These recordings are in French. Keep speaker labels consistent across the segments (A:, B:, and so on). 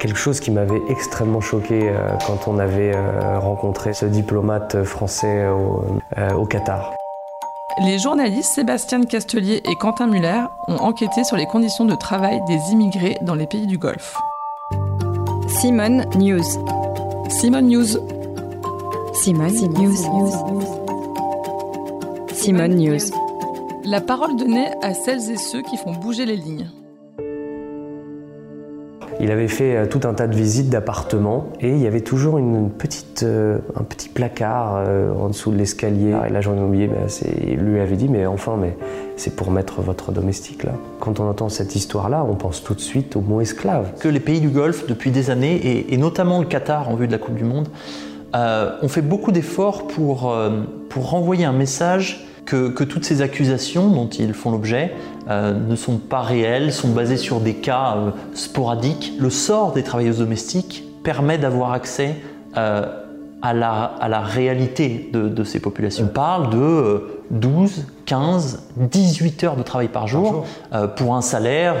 A: Quelque chose qui m'avait extrêmement choqué euh, quand on avait euh, rencontré ce diplomate français au, euh, au Qatar.
B: Les journalistes Sébastien Castelier et Quentin Muller ont enquêté sur les conditions de travail des immigrés dans les pays du Golfe.
C: Simone News.
B: Simone News.
C: Simone News. Simone News.
B: La parole donnée à celles et ceux qui font bouger les lignes.
A: Il avait fait euh, tout un tas de visites d'appartements et il y avait toujours euh, un petit placard euh, en dessous de l'escalier. Et l'agent immobilier il lui avait dit mais enfin mais c'est pour mettre votre domestique là. Quand on entend cette histoire-là, on pense tout de suite au mot esclave.
D: que les pays du Golfe, depuis des années, et, notamment le Qatar en vue de la Coupe du Monde, ont fait beaucoup d'efforts pour, pour renvoyer un message que, que toutes ces accusations dont ils font l'objet euh, ne sont pas réelles, sont basées sur des cas euh, sporadiques. Le sort des travailleuses domestiques permet d'avoir accès euh, à, la, à la réalité de, de ces populations. On parle de euh, 12, 15, 18 heures de travail par jour, euh, pour un salaire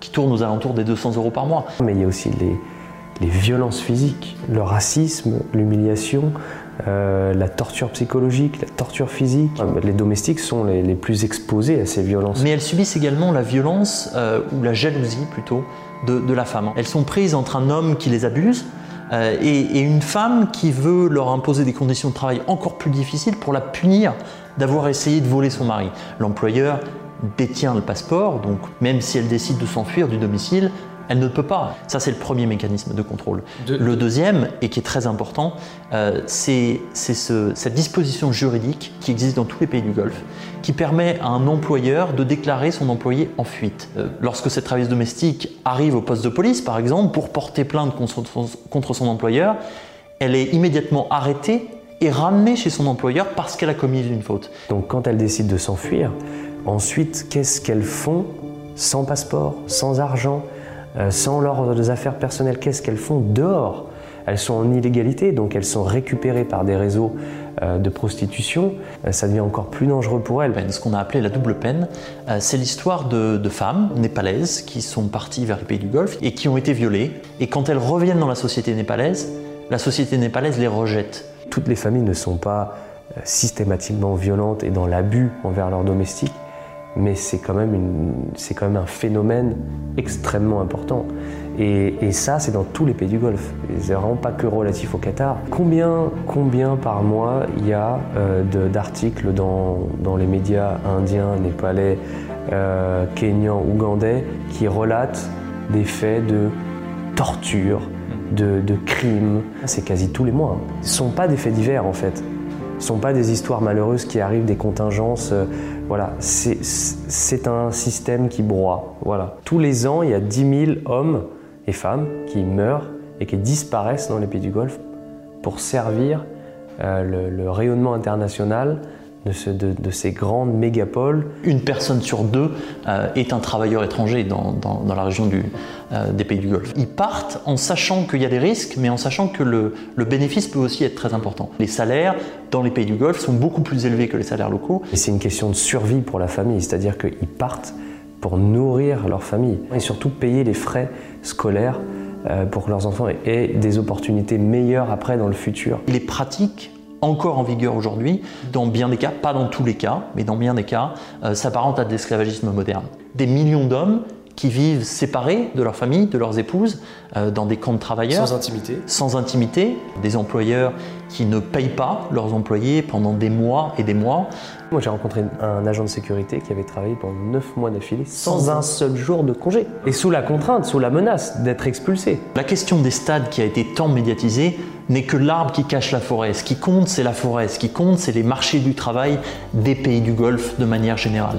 D: qui tourne aux alentours des 200 euros par mois.
A: Mais il y a aussi les, les violences physiques, le racisme, l'humiliation, euh, la torture psychologique, la torture physique. Les domestiques sont les, les plus exposés à ces violences.
D: Mais elles subissent également la violence euh, ou la jalousie plutôt de, de la femme. Elles sont prises entre un homme qui les abuse euh, et, et une femme qui veut leur imposer des conditions de travail encore plus difficiles pour la punir d'avoir essayé de voler son mari. L'employeur détient le passeport, donc même si elle décide de s'enfuir du domicile, elle ne peut pas. Ça, c'est le premier mécanisme de contrôle. Le deuxième, et qui est très important, euh, c'est c'est ce- cette disposition juridique qui existe dans tous les pays du Golfe, qui permet à un employeur de déclarer son employé en fuite. Euh, lorsque cette travailleuse domestique arrive au poste de police, par exemple, pour porter plainte contre son, contre son employeur, elle est immédiatement arrêtée et ramenée chez son employeur parce qu'elle a commis une faute.
A: Donc quand elles décident de s'enfuir, ensuite, qu'est-ce qu'elles font sans passeport, sans argent, sans leurs affaires personnelles Qu'est-ce qu'elles font dehors? Elles sont en illégalité, donc elles sont récupérées par des réseaux euh, de prostitution. Euh, ça devient encore plus dangereux pour elles.
D: peine, ce qu'on a appelé la double peine. Euh, c'est l'histoire de, de femmes népalaises qui sont parties vers les pays du Golfe et qui ont été violées. Et quand elles reviennent dans la société népalaise, la société népalaise les rejette.
A: Toutes les familles ne sont pas euh, systématiquement violentes et dans l'abus envers leurs domestiques, mais c'est quand, même un phénomène extrêmement important. Et, ça, c'est dans tous les pays du Golfe. C'est vraiment pas que relatif au Qatar. Combien, combien par mois il y a euh, d'articles dans, les médias indiens, népalais, euh, kenyans, ougandais qui relatent des faits de torture, de, crimes? C'est quasi tous les mois. Ce ne sont pas des faits divers en fait. Ce ne sont pas des histoires malheureuses qui arrivent, des contingences. euh, voilà, c'est un système qui broie. Voilà. Tous les ans, il y a 10 000 hommes et femmes qui meurent et qui disparaissent dans les pays du Golfe pour servir euh, le rayonnement international de, ce- de- de ces grandes mégapoles
D: Une personne sur deux euh, est un travailleur étranger dans, dans- dans la région du, euh, des pays du Golfe. Ils partent en sachant qu'il y a des risques, mais en sachant que le, le bénéfice peut aussi être très important. Les salaires dans les pays du Golfe sont beaucoup plus élevés que les salaires locaux.
A: Et c'est une question de survie pour la famille, c'est-à-dire qu'ils partent pour nourrir leur famille et surtout payer les frais scolaires euh, pour que leurs enfants aient- des opportunités meilleures après dans le futur.
D: Il est pratique encore en vigueur aujourd'hui, dans bien des cas, pas dans tous les cas, mais dans bien des cas, euh, s'apparente à de l'esclavagisme moderne. Des millions d'hommes qui vivent séparés de leur famille, de leurs épouses, euh, dans des camps de travailleurs.
A: intimité.
D: sans intimité, des employeurs qui ne payent pas leurs employés pendant des mois et des mois.
A: Moi j'ai rencontré un agent de sécurité qui avait travaillé pendant 9 mois d'affilée sans un seul jour de congé. Et sous la contrainte, sous la menace d'être expulsé.
D: La question des stades qui a été tant médiatisée n'est que l'arbre qui cache la forêt. Ce qui compte, c'est la forêt. Ce qui compte, c'est les marchés du travail des pays du Golfe de manière générale.